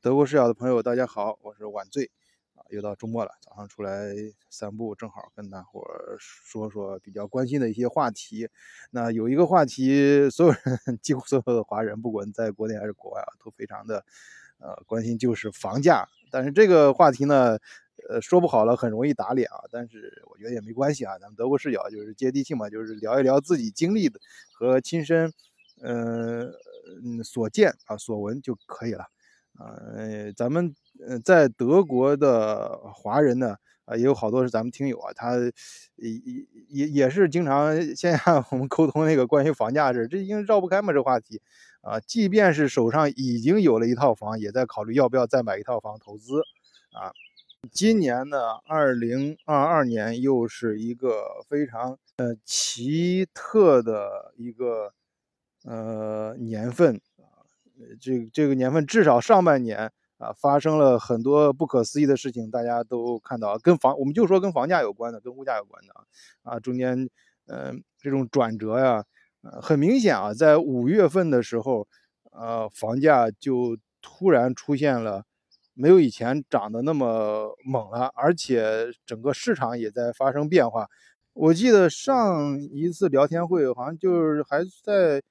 德国视角的朋友，大家好，我是晚醉啊，又到周末了，早上出来散步，正好跟大伙说说比较关心的一些话题。那有一个话题，所有人 几乎所有的华人，不管在国内还是国外啊，都非常的呃关心，就是房价。但是这个话题呢，呃，说不好了，很容易打脸啊。但是我觉得也没关系啊，咱们德国视角就是接地气嘛，就是聊一聊自己经历的和亲身呃嗯所见啊所闻就可以了。呃，咱们呃在德国的华人呢，啊也有好多是咱们听友啊，他也也也也是经常线下我们沟通那个关于房价事，这已经绕不开嘛这话题啊。即便是手上已经有了一套房，也在考虑要不要再买一套房投资啊。今年呢，二零二二年又是一个非常呃奇特的一个呃年份。这个这个年份至少上半年啊，发生了很多不可思议的事情，大家都看到，跟房我们就说跟房价有关的，跟物价有关的啊啊，中间嗯这种转折呀，呃很明显啊，在五月份的时候，呃房价就突然出现了没有以前涨得那么猛了，而且整个市场也在发生变化。我记得上一次聊天会好像就是还在。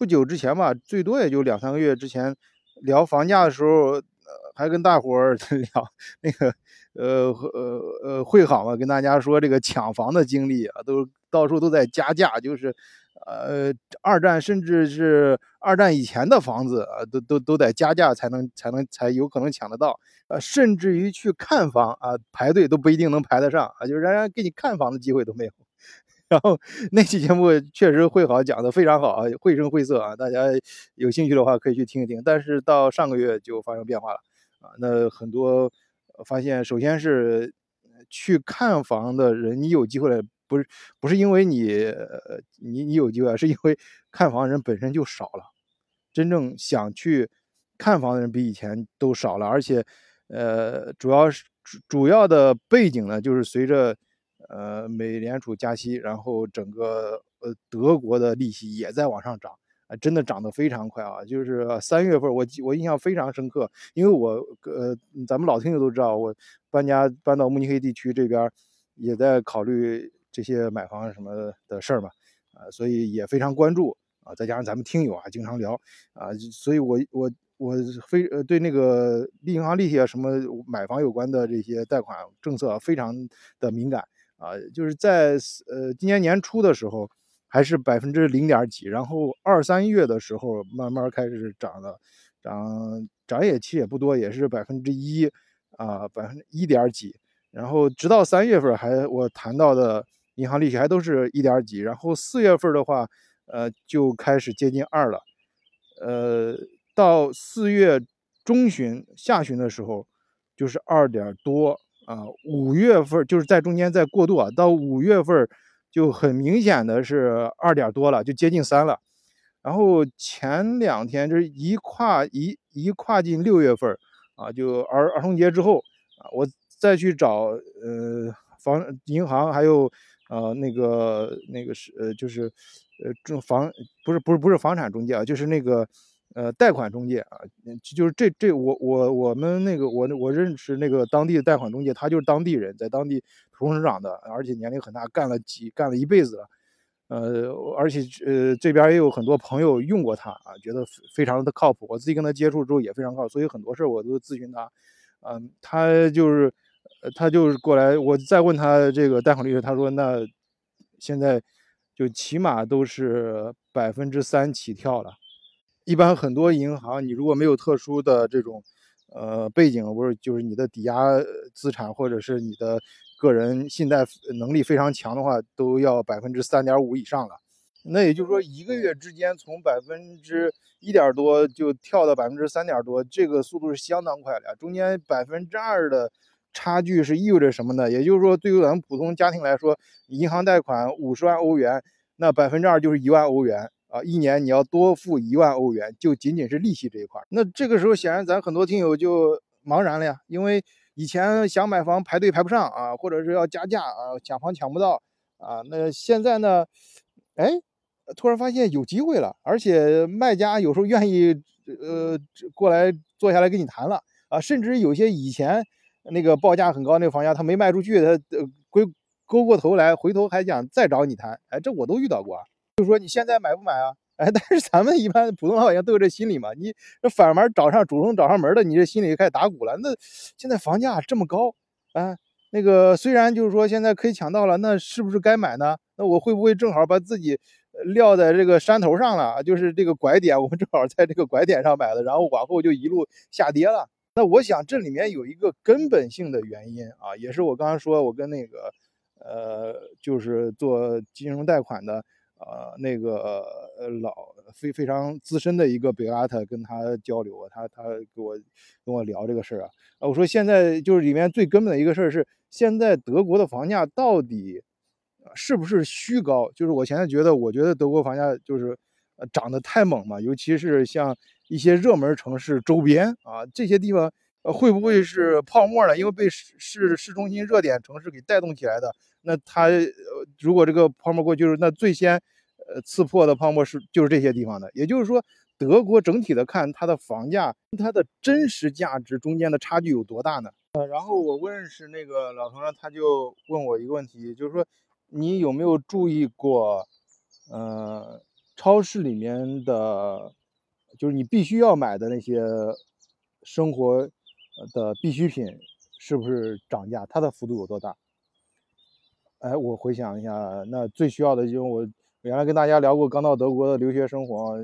不久之前吧，最多也就两三个月之前，聊房价的时候，呃，还跟大伙儿 聊那个，呃，呃，呃，会好嘛，跟大家说这个抢房的经历啊，都到处都在加价，就是，呃，二战甚至是二战以前的房子啊，都都都得加价才能才能才有可能抢得到，呃，甚至于去看房啊，排队都不一定能排得上啊，就是人给你看房的机会都没有。然后那期节目确实会好讲的非常好啊，绘声绘色啊，大家有兴趣的话可以去听一听。但是到上个月就发生变化了啊，那很多发现，首先是去看房的人，你有机会了，不是不是因为你你你有机会，是因为看房人本身就少了，真正想去看房的人比以前都少了，而且呃，主要是主主要的背景呢，就是随着。呃，美联储加息，然后整个呃德国的利息也在往上涨啊，真的涨得非常快啊！就是三月份，我我印象非常深刻，因为我呃咱们老听友都知道，我搬家搬到慕尼黑地区这边，也在考虑这些买房什么的事儿嘛，啊，所以也非常关注啊，再加上咱们听友啊经常聊啊，所以我我我非呃对那个利银行利息啊什么买房有关的这些贷款政策非常的敏感。啊，就是在呃今年年初的时候，还是百分之零点几，然后二三月的时候慢慢开始涨的，涨涨也其实也不多，也是百分之一啊，百分之一点几，然后直到三月份还我谈到的银行利息还都是一点几，然后四月份的话，呃就开始接近二了，呃到四月中旬下旬的时候就是二点多。啊，五月份就是在中间在过渡啊，到五月份就很明显的是二点多了，就接近三了。然后前两天就是一跨一一跨进六月份啊，就儿儿童节之后啊，我再去找呃房银行还有呃那个那个是呃就是呃这房不是不是不是房产中介啊，就是那个。呃，贷款中介啊，就是这这我我我们那个我我认识那个当地的贷款中介，他就是当地人，在当地土生土长的，而且年龄很大，干了几干了一辈子了，呃，而且呃这边也有很多朋友用过他啊，觉得非常的靠谱。我自己跟他接触之后也非常靠，所以很多事我都咨询他，嗯，他就是他就是过来，我再问他这个贷款利率，他说那现在就起码都是百分之三起跳了。一般很多银行，你如果没有特殊的这种，呃，背景，不是就是你的抵押资产或者是你的个人信贷能力非常强的话，都要百分之三点五以上了。那也就是说，一个月之间从百分之一点多就跳到百分之三点多，这个速度是相当快的。中间百分之二的差距是意味着什么呢？也就是说，对于咱们普通家庭来说，银行贷款五十万欧元，那百分之二就是一万欧元。啊，一年你要多付一万欧元，就仅仅是利息这一块。那这个时候，显然咱很多听友就茫然了呀，因为以前想买房排队排不上啊，或者是要加价啊，抢房抢不到啊。那现在呢，哎，突然发现有机会了，而且卖家有时候愿意呃过来坐下来跟你谈了啊，甚至有些以前那个报价很高那个房价他没卖出去，他呃归勾过头来回头还想再找你谈，哎，这我都遇到过，啊就说你现在买不买啊？哎，但是咱们一般普通老百姓都有这心理嘛，你这反门找上主动找上门的，你这心里就开始打鼓了。那现在房价这么高啊，那个虽然就是说现在可以抢到了，那是不是该买呢？那我会不会正好把自己撂在这个山头上了？就是这个拐点，我们正好在这个拐点上买的，然后往后就一路下跌了。那我想这里面有一个根本性的原因啊，也是我刚刚说我跟那个呃，就是做金融贷款的。呃，那个呃老非非常资深的一个北阿特跟他交流啊，他他给我跟我聊这个事儿啊，啊，我说现在就是里面最根本的一个事儿是，现在德国的房价到底是不是虚高？就是我现在觉得，我觉得德国房价就是呃涨得太猛嘛，尤其是像一些热门城市周边啊这些地方，呃会不会是泡沫呢？因为被市市市中心热点城市给带动起来的，那它呃如果这个泡沫过去，那最先。呃，刺破的泡沫是就是这些地方的，也就是说，德国整体的看它的房价，它的真实价值中间的差距有多大呢？呃，然后我问是那个老同学，他就问我一个问题，就是说，你有没有注意过，呃，超市里面的，就是你必须要买的那些生活的必需品，是不是涨价？它的幅度有多大？哎，我回想一下，那最需要的就是我。原来跟大家聊过，刚到德国的留学生活，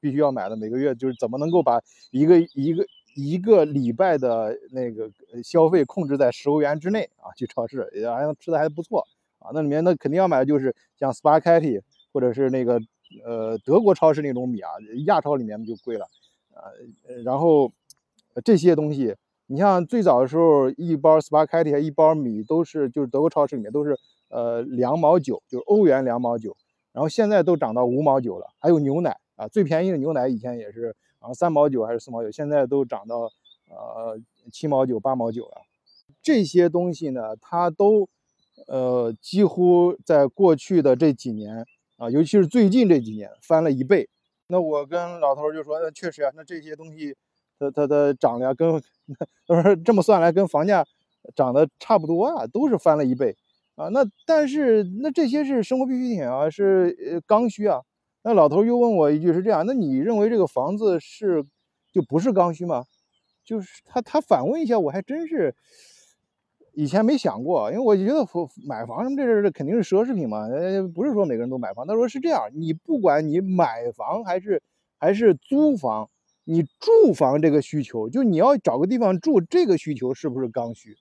必须要买的，每个月就是怎么能够把一个一个一个礼拜的那个消费控制在十欧元之内啊？去超市也好像吃的还不错啊。那里面那肯定要买的就是像 Spaghetti 或者是那个呃德国超市那种米啊，亚超里面就贵了啊。然后这些东西，你像最早的时候，一包 Spaghetti 一包米都是就是德国超市里面都是呃两毛九，就是欧元两毛九。然后现在都涨到五毛九了，还有牛奶啊，最便宜的牛奶以前也是啊三毛九还是四毛九，现在都涨到呃七毛九八毛九了。这些东西呢，它都呃几乎在过去的这几年啊，尤其是最近这几年翻了一倍。那我跟老头就说，那确实啊，那这些东西它它它涨了，跟 他说这么算来跟房价涨得差不多啊，都是翻了一倍。啊，那但是那这些是生活必需品啊，是呃刚需啊。那老头又问我一句是这样，那你认为这个房子是就不是刚需吗？就是他他反问一下，我还真是以前没想过，因为我觉得买房什么这这这肯定是奢侈品嘛，呃不是说每个人都买房。他说是这样，你不管你买房还是还是租房，你住房这个需求，就你要找个地方住，这个需求是不是刚需？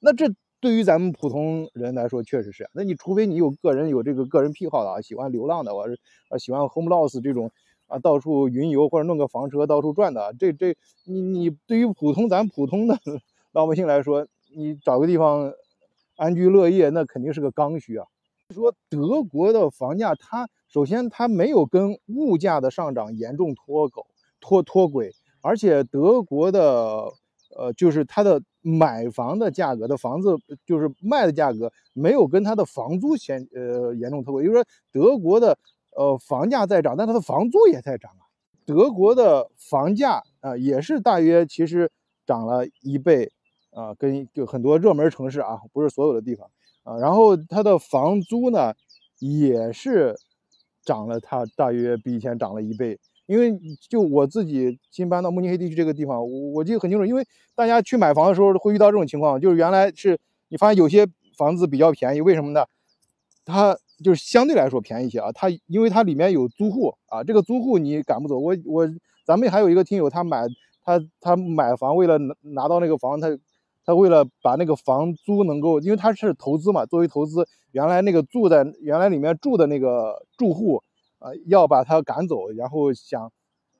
那这。对于咱们普通人来说，确实是。那你除非你有个人有这个个人癖好的啊，喜欢流浪的，我是啊喜欢 homeless 这种啊到处云游或者弄个房车到处转的。这这你你对于普通咱普通的老百姓来说，你找个地方安居乐业，那肯定是个刚需啊。说德国的房价，它首先它没有跟物价的上涨严重脱钩脱脱轨，而且德国的呃就是它的。买房的价格的房子就是卖的价格没有跟它的房租显呃严重脱轨，也就是说德国的呃房价在涨，但它的房租也在涨啊。德国的房价啊也是大约其实涨了一倍啊，跟就很多热门城市啊，不是所有的地方啊。然后它的房租呢也是涨了，它大约比以前涨了一倍。因为就我自己新搬到慕尼黑地区这个地方，我我记得很清楚。因为大家去买房的时候会遇到这种情况，就是原来是你发现有些房子比较便宜，为什么呢？它就是相对来说便宜一些啊。它因为它里面有租户啊，这个租户你赶不走。我我咱们还有一个听友，他买他他买房为了拿到那个房，他他为了把那个房租能够，因为他是投资嘛，作为投资，原来那个住在原来里面住的那个住户。呃，要把他赶走，然后想，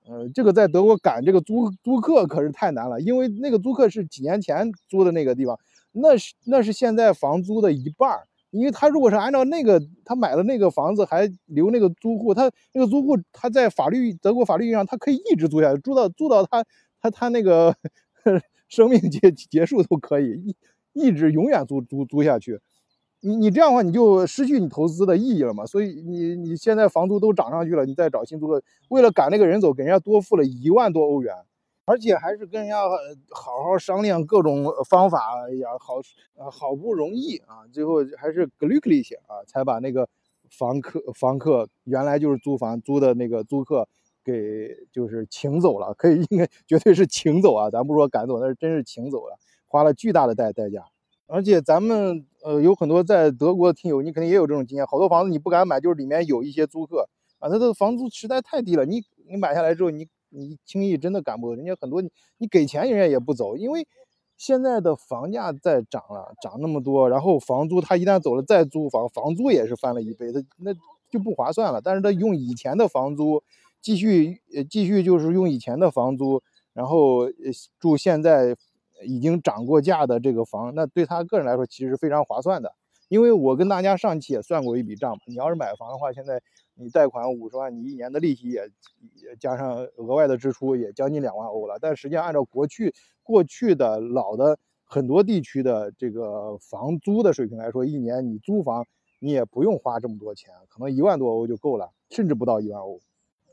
呃，这个在德国赶这个租租客可是太难了，因为那个租客是几年前租的那个地方，那是那是现在房租的一半，因为他如果是按照那个他买了那个房子还留那个租户，他那个租户他在法律德国法律上他可以一直租下去，租到租到他他他那个 生命结结束都可以一一直永远租租租下去。你你这样的话，你就失去你投资的意义了嘛。所以你你现在房租都涨上去了，你再找新租客，为了赶那个人走，给人家多付了一万多欧元，而且还是跟人家好好商量各种方法呀，好好不容易啊，最后还是 glücklich 啊，才把那个房客房客原来就是租房租的那个租客给就是请走了，可以应该 绝对是请走啊，咱不说赶走，那是真是请走了，花了巨大的代代价。而且咱们呃有很多在德国的听友，你肯定也有这种经验，好多房子你不敢买，就是里面有一些租客啊，他的房租实在太低了，你你买下来之后，你你轻易真的赶不走，人家很多你给钱人家也不走，因为现在的房价在涨了，涨那么多，然后房租他一旦走了再租房，房租也是翻了一倍，他那就不划算了。但是他用以前的房租继续继续就是用以前的房租，然后住现在。已经涨过价的这个房，那对他个人来说其实非常划算的。因为我跟大家上期也算过一笔账，你要是买房的话，现在你贷款五十万，你一年的利息也也加上额外的支出也将近两万欧了。但实际上按照过去过去的老的很多地区的这个房租的水平来说，一年你租房你也不用花这么多钱，可能一万多欧就够了，甚至不到一万欧。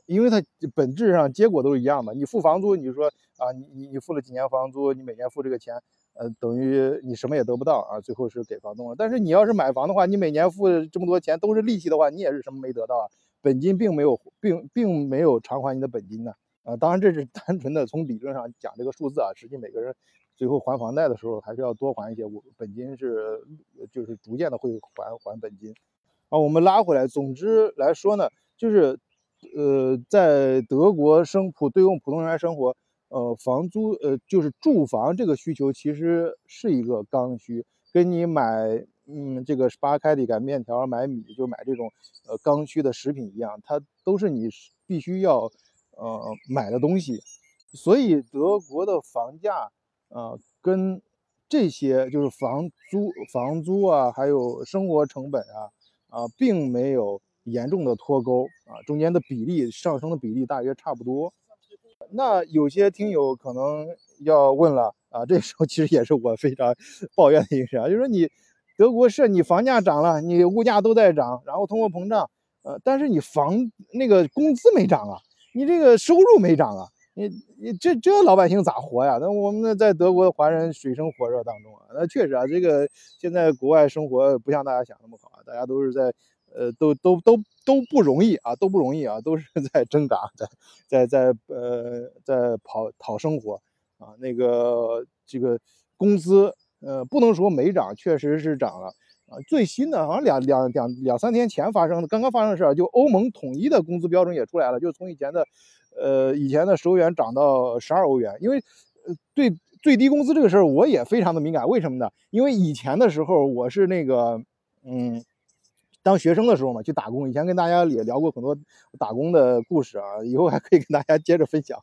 因为它本质上结果都是一样的，你付房租，你说啊，你你你付了几年房租，你每年付这个钱，呃，等于你什么也得不到啊，最后是给房东了。但是你要是买房的话，你每年付这么多钱都是利息的话，你也是什么没得到啊，本金并没有并并没有偿还你的本金呢，啊，当然这是单纯的从理论上讲这个数字啊，实际每个人最后还房贷的时候还是要多还一些，我本金是就是逐渐的会还还本金。啊，我们拉回来，总之来说呢，就是。呃，在德国生普对用普通人来生活，呃，房租呃就是住房这个需求其实是一个刚需，跟你买嗯这个扒开的一杆面条、买米就买这种呃刚需的食品一样，它都是你必须要呃买的东西。所以德国的房价啊跟这些就是房租房租啊，还有生活成本啊啊并没有。严重的脱钩啊，中间的比例上升的比例大约差不多。那有些听友可能要问了啊，这时候其实也是我非常 抱怨的一个事啊，就是说你德国是你房价涨了，你物价都在涨，然后通货膨胀，呃，但是你房那个工资没涨啊，你这个收入没涨啊，你你这这老百姓咋活呀？那我们呢在德国的华人水深火热当中啊，那确实啊，这个现在国外生活不像大家想那么好啊，大家都是在。呃，都都都都不容易啊，都不容易啊，都是在挣扎，在在在呃在跑讨生活啊。那个这个工资，呃，不能说没涨，确实是涨了啊。最新的好像两两两两三天前发生的，刚刚发生的事儿，就欧盟统一的工资标准也出来了，就从以前的呃以前的十欧元涨到十二欧元。因为呃对最低工资这个事儿，我也非常的敏感。为什么呢？因为以前的时候我是那个嗯。当学生的时候嘛，去打工。以前跟大家也聊过很多打工的故事啊，以后还可以跟大家接着分享。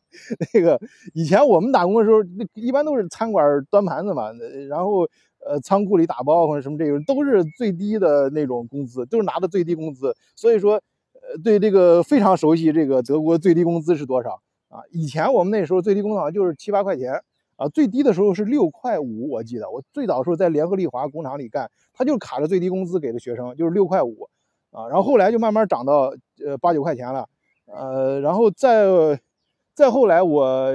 那个以前我们打工的时候，那一般都是餐馆端盘子嘛，然后呃仓库里打包或者什么这种，都是最低的那种工资，都是拿的最低工资。所以说，呃，对这个非常熟悉。这个德国最低工资是多少啊？以前我们那时候最低工资好像就是七八块钱。啊，最低的时候是六块五，我记得我最早的时候在联合利华工厂里干，他就卡着最低工资给的学生，就是六块五，啊，然后后来就慢慢涨到呃八九块钱了，呃，然后再再后来我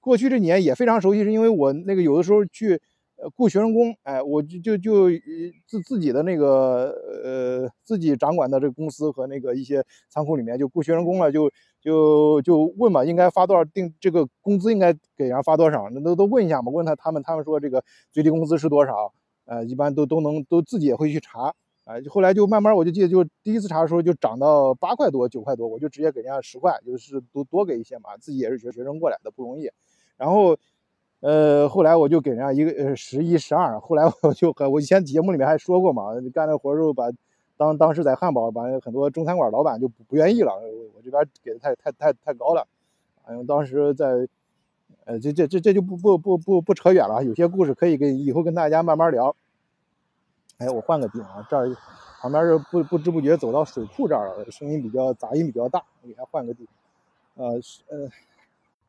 过去这年也非常熟悉，是因为我那个有的时候去。雇学生工，哎，我就就就自自己的那个呃自己掌管的这个公司和那个一些仓库里面就雇学生工了，就就就问嘛，应该发多少定这个工资应该给人发多少？那都都问一下嘛，问他他们他们说这个最低工资是多少？呃，一般都都能都自己也会去查，哎，后来就慢慢我就记得就第一次查的时候就涨到八块多九块多，我就直接给人家十块，就是多多给一些嘛，自己也是学学生过来的不容易，然后。呃，后来我就给人家一个呃十一十二，后来我就和我以前节目里面还说过嘛，干那活儿时候把当当时在汉堡把很多中餐馆老板就不不愿意了，我这边给的太太太太高了，哎，当时在，呃，这这这这就不不不不不扯远了，有些故事可以跟以后跟大家慢慢聊。哎，我换个地方，这儿旁边是不不知不觉走到水库这儿了，声音比较杂音比较大，我给他换个地方，呃呃。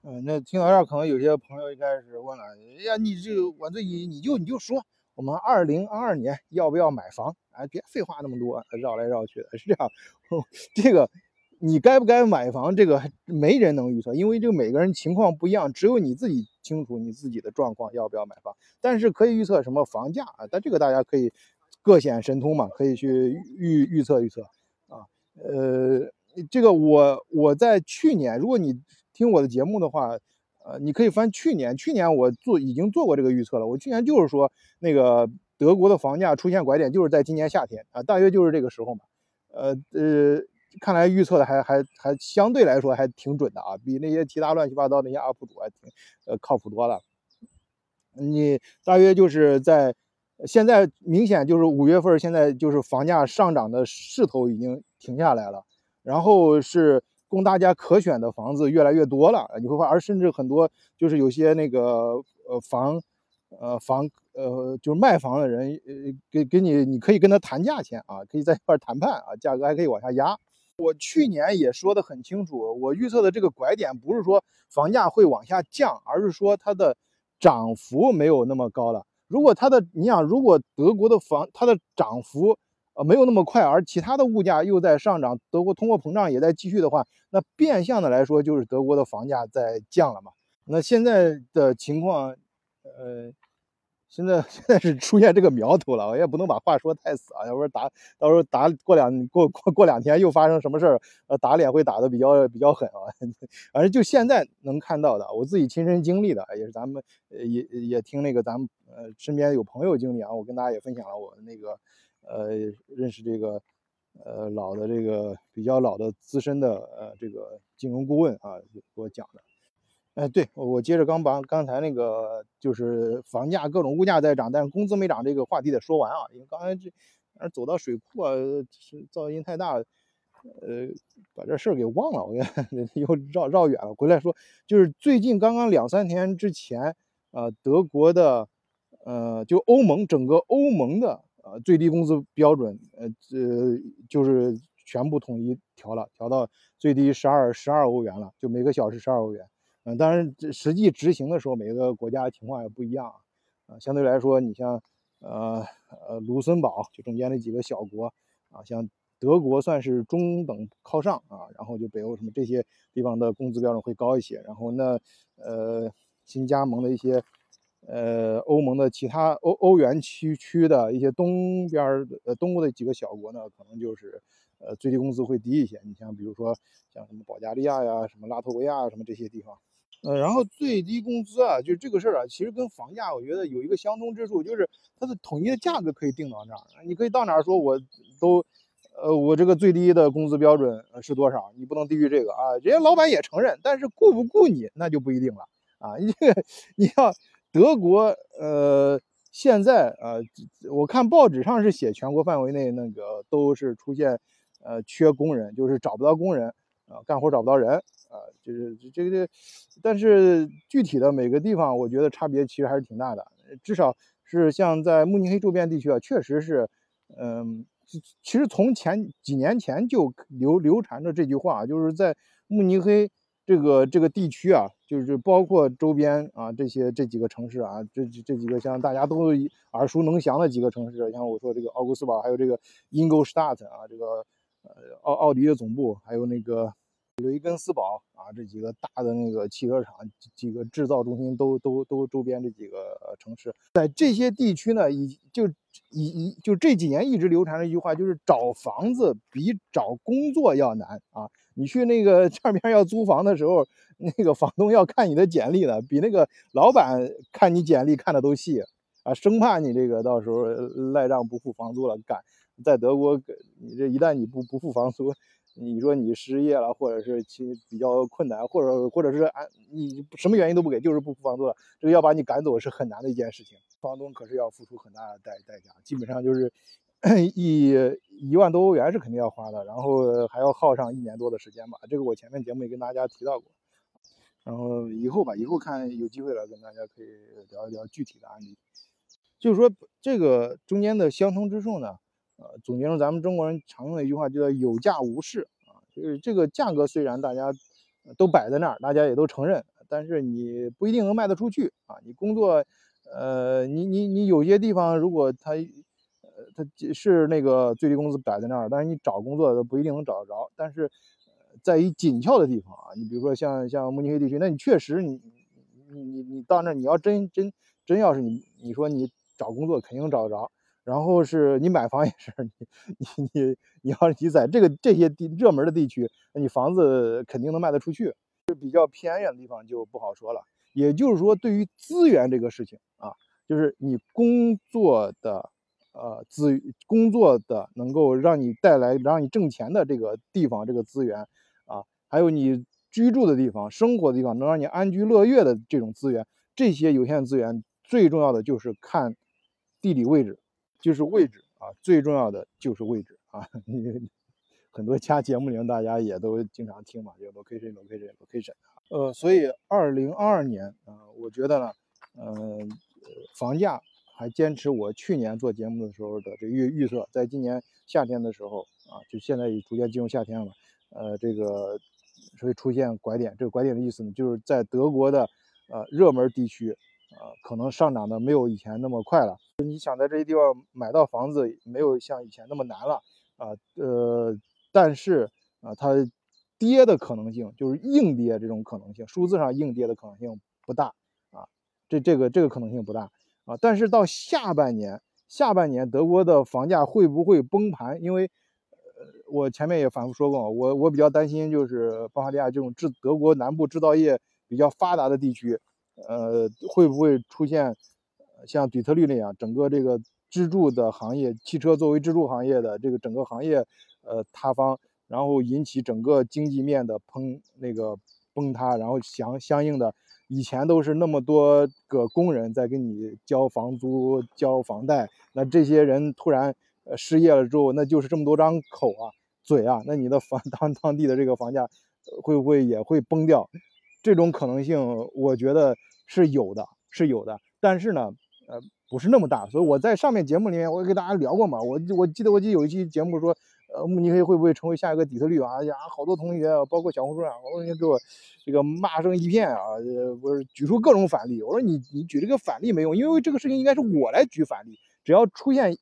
嗯，那听到这儿，可能有些朋友一开始问了：哎呀，你这个晚醉，你你就你就说，我们二零二二年要不要买房？哎，别废话那么多，绕来绕去的，是这样。这个你该不该买房，这个没人能预测，因为这个每个人情况不一样，只有你自己清楚你自己的状况要不要买房。但是可以预测什么房价啊？但这个大家可以各显神通嘛，可以去预预测预测啊。呃，这个我我在去年，如果你听我的节目的话。呃，你可以翻去年，去年我做已经做过这个预测了。我去年就是说，那个德国的房价出现拐点，就是在今年夏天啊，大约就是这个时候嘛。呃呃，看来预测的还还还相对来说还挺准的啊，比那些其他乱七八糟那些 UP 主还挺呃靠谱多了。你大约就是在现在明显就是五月份，现在就是房价上涨的势头已经停下来了，然后是。供大家可选的房子越来越多了，你会发，而甚至很多就是有些那个呃房，呃房呃就是卖房的人，呃给给你，你可以跟他谈价钱啊，可以在一块谈判啊，价格还可以往下压。我去年也说的很清楚，我预测的这个拐点不是说房价会往下降，而是说它的涨幅没有那么高了。如果它的，你想，如果德国的房它的涨幅。呃，没有那么快，而其他的物价又在上涨，德国通货膨胀也在继续的话，那变相的来说就是德国的房价在降了嘛。那现在的情况，呃，现在 现在是出现这个苗头了，我也不能把话说太死啊，要不然打到时候打过两过过过两天又发生什么事儿，呃，打脸会打的比较比较狠啊。反正就现在能看到的，我自己亲身经历的，也是咱们也也听那个咱们呃身边有朋友经历啊，我跟大家也分享了我那个。呃，认识这个，呃，老的这个比较老的资深的呃这个金融顾问啊，给我讲的。哎，对我接着刚把刚才那个就是房价各种物价在涨，但是工资没涨这个话题得说完啊，因为刚才这走到水库啊，是噪音太大，呃，把这事儿给忘了，我 又绕绕远了。回来说，就是最近刚刚两三天之前，呃，德国的，呃，就欧盟整个欧盟的。呃，最低工资标准，呃，这就是全部统一调了，调到最低十二十二欧元了，就每个小时十二欧元。嗯，当然，实际执行的时候，每个国家情况也不一样啊。相对来说，你像，呃呃，卢森堡就中间那几个小国啊，像德国算是中等靠上啊，然后就北欧什么这些地方的工资标准会高一些。然后那，呃，新加盟的一些。呃，欧盟的其他欧欧元区区的一些东边儿呃东欧的几个小国呢，可能就是呃最低工资会低一些。你像比如说像什么保加利亚呀、什么拉脱维亚什么这些地方，呃，然后最低工资啊，就是这个事儿啊，其实跟房价我觉得有一个相通之处，就是它的统一的价格可以定到那儿，你可以到哪儿说我都，呃，我这个最低的工资标准是多少，你不能低于这个啊。人家老板也承认，但是雇不雇你那就不一定了啊。你这个你要。德国，呃，现在啊，我看报纸上是写全国范围内那个都是出现，呃，缺工人，就是找不到工人，啊，干活找不到人，啊，就是这个这，但是具体的每个地方，我觉得差别其实还是挺大的，至少是像在慕尼黑周边地区啊，确实是，嗯，其实从前几年前就流流传着这句话，就是在慕尼黑。这个这个地区啊，就是包括周边啊这些这几个城市啊，这这几个像大家都耳熟能详的几个城市，像我说这个奥古斯堡，还有这个 Ingolstadt 啊，这个呃奥奥迪的总部，还有那个雷根斯堡啊，这几个大的那个汽车厂，几个制造中心都都都周边这几个城市，在这些地区呢，已就已已就这几年一直流传着一句话，就是找房子比找工作要难啊。你去那个这边要租房的时候，那个房东要看你的简历的，比那个老板看你简历看的都细啊，生怕你这个到时候赖账不付房租了。赶在德国，你这一旦你不不付房租，你说你失业了，或者是其比较困难，或者或者是按你什么原因都不给，就是不付房租了，这个要把你赶走是很难的一件事情。房东可是要付出很大的代代价，基本上就是。一一万多欧元是肯定要花的，然后还要耗上一年多的时间吧。这个我前面节目也跟大家提到过。然后以后吧，以后看有机会了，跟大家可以聊一聊具体的案例。就是说这个中间的相通之处呢，呃，总结成咱们中国人常用的一句话，就叫有价无市啊。就是这个价格虽然大家都摆在那儿，大家也都承认，但是你不一定能卖得出去啊。你工作。呃，你你你有些地方如果他，呃，他是那个最低工资摆在那儿，但是你找工作都不一定能找得着。但是，在于紧俏的地方啊，你比如说像像慕尼黑地区，那你确实你你你你到那儿，你要真真真要是你你说你找工作肯定找得着。然后是你买房也是，你你你你要是你在这个这些地热门的地区，你房子肯定能卖得出去。是比较偏远的地方就不好说了。也就是说，对于资源这个事情啊，就是你工作的呃资工作的能够让你带来让你挣钱的这个地方这个资源啊，还有你居住的地方、生活的地方能让你安居乐业的这种资源，这些有限资源最重要的就是看地理位置。就是位置啊，最重要的就是位置啊。你很多家节目里大家也都经常听嘛，就 location，location，location。呃，所以二零二二年啊，我觉得呢，嗯，房价还坚持我去年做节目的时候的这预预测，在今年夏天的时候啊，就现在已逐渐进入夏天了，呃，这个会出现拐点。这个拐点的意思呢，就是在德国的呃热门地区。啊，可能上涨的没有以前那么快了。你想在这些地方买到房子，没有像以前那么难了啊。呃，但是啊，它跌的可能性就是硬跌这种可能性，数字上硬跌的可能性不大啊。这这个这个可能性不大啊。但是到下半年，下半年德国的房价会不会崩盘？因为呃，我前面也反复说过，我我比较担心就是巴伐利亚这种制德国南部制造业比较发达的地区。呃，会不会出现像底特律那样，整个这个支柱的行业，汽车作为支柱行业的这个整个行业，呃，塌方，然后引起整个经济面的崩那个崩塌，然后相相应的，以前都是那么多个工人在给你交房租、交房贷，那这些人突然呃失业了之后，那就是这么多张口啊、嘴啊，那你的房当当地的这个房价会不会也会崩掉？这种可能性，我觉得是有的，是有的，但是呢，呃，不是那么大。所以我在上面节目里面，我也跟大家聊过嘛。我我记得我记得有一期节目说，呃，慕尼黑会不会成为下一个底特律啊？呀，好多同学，包括小红书上，好多同学给我这个骂声一片啊，我举出各种反例。我说你你举这个反例没用，因为这个事情应该是我来举反例。只要出现，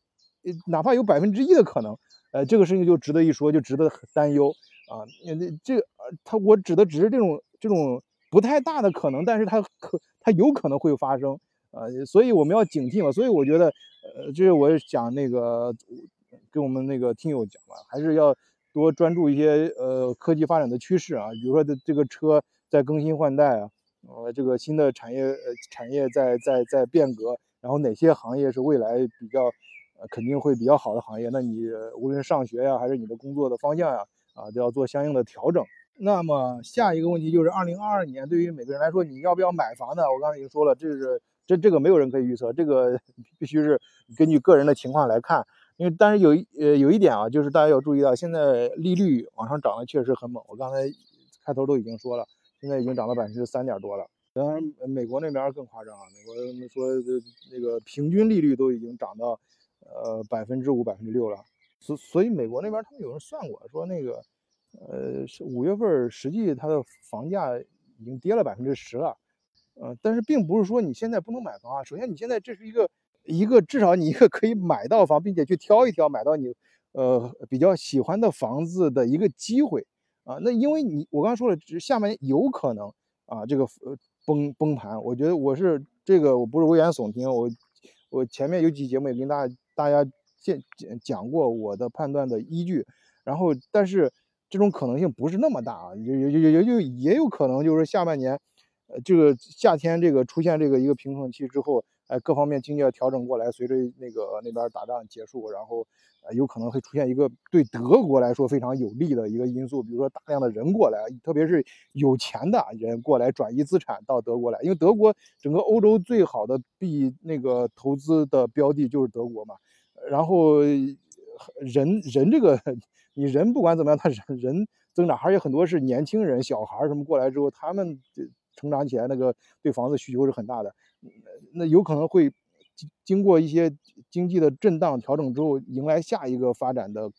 哪怕有百分之一的可能，呃，这个事情就值得一说，就值得担忧啊。那这呃，他我指的只是这种这种。不太大的可能，但是它可它有可能会发生，呃，所以我们要警惕嘛。所以我觉得，呃，这是我想那个跟我们那个听友讲嘛，还是要多专注一些呃科技发展的趋势啊，比如说这这个车在更新换代啊，呃，这个新的产业呃产业在在在变革，然后哪些行业是未来比较呃肯定会比较好的行业，那你无论上学呀，还是你的工作的方向呀，啊，都要做相应的调整。那么下一个问题就是，二零二二年对于每个人来说，你要不要买房呢？我刚才已经说了，这是这这个没有人可以预测，这个 必须是根据个人的情况来看。因为但是有一呃有一点啊，就是大家要注意到，现在利率往上涨的确实很猛。我刚才开头都已经说了，现在已经涨到百分之三点多了。当然，美国那边更夸张啊，美国说那个平均利率都已经涨到呃百分之五、百分之六了。所所以美国那边他们有人算过，说那个。呃，是五月份实际它的房价已经跌了百分之十了，呃，但是并不是说你现在不能买房啊。首先，你现在这是一个一个至少你一个可以买到房，并且去挑一挑买到你呃比较喜欢的房子的一个机会啊。那因为你我刚刚说了，只是下面有可能啊这个呃崩崩盘。我觉得我是这个我不是危言耸听，我我前面有几节目也跟大家大家讲讲过我的判断的依据，然后但是。这种可能性不是那么大啊，也也也也就也有可能就是下半年，呃，这个夏天这个出现这个一个平衡期之后，哎，各方面经济要调整过来，随着那个那边打仗结束，然后呃，有可能会出现一个对德国来说非常有利的一个因素，比如说大量的人过来，特别是有钱的人过来转移资产到德国来，因为德国整个欧洲最好的币那个投资的标的就是德国嘛，然后人人这个。你人不管怎么样，他人人增长，而且很多是年轻人、小孩什么过来之后，他们成长起来，那个对房子需求是很大的。那有可能会经过一些经济的震荡调整之后，迎来下一个发展的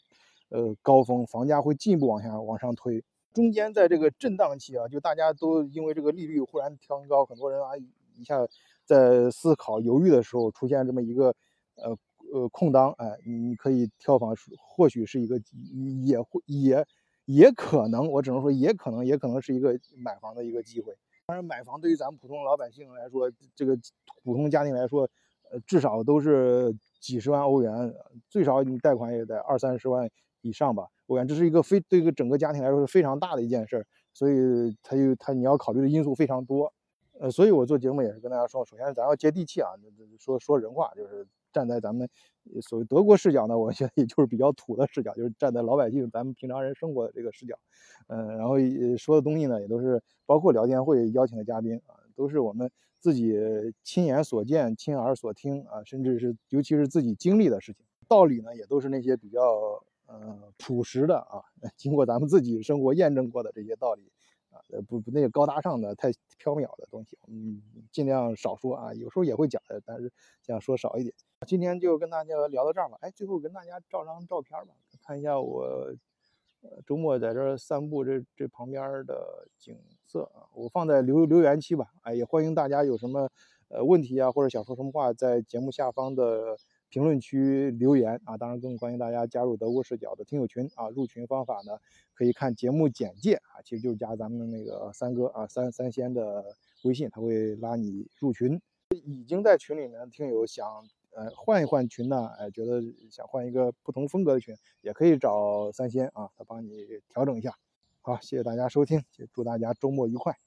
呃高峰，房价会进一步往下往上推。中间在这个震荡期啊，就大家都因为这个利率忽然调高，很多人啊一下在思考犹豫的时候出现这么一个呃呃空档，哎，你可以跳房，或许是一个也会也也可能，我只能说也可能也可能是一个买房的一个机会。当然，买房对于咱们普通老百姓来说，这个普通家庭来说，呃，至少都是几十万欧元，最少你贷款也得二三十万以上吧。欧元，这是一个非对一个整个家庭来说是非常大的一件事，所以他就他你要考虑的因素非常多。呃，所以我做节目也是跟大家说，首先咱要接地气啊，说说人话，就是站在咱们所谓德国视角呢，我觉得也就是比较土的视角，就是站在老百姓咱们平常人生活的这个视角。嗯，然后说的东西呢，也都是包括聊天会邀请的嘉宾啊，都是我们自己亲眼所见、亲耳所听啊，甚至是尤其是自己经历的事情。道理呢，也都是那些比较呃朴实的啊，经过咱们自己生活验证过的这些道理啊，不不那个高大上的、太缥缈的东西，嗯，尽量少说啊。有时候也会讲的，但是尽量说少一点。今天就跟大家聊到这儿吧。哎，最后跟大家照张照片吧，看一下我。呃，周末在这散步，这这旁边的景色啊，我放在留留言区吧。哎，也欢迎大家有什么呃问题啊，或者想说什么话，在节目下方的评论区留言啊。当然，更欢迎大家加入德国视角的听友群啊。入群方法呢，可以看节目简介啊，其实就是加咱们那个三哥啊三三仙的微信，他会拉你入群。已经在群里面的听友想。呃，换一换群呢，哎，觉得想换一个不同风格的群，也可以找三仙啊，他帮你调整一下。好，谢谢大家收听，祝大家周末愉快。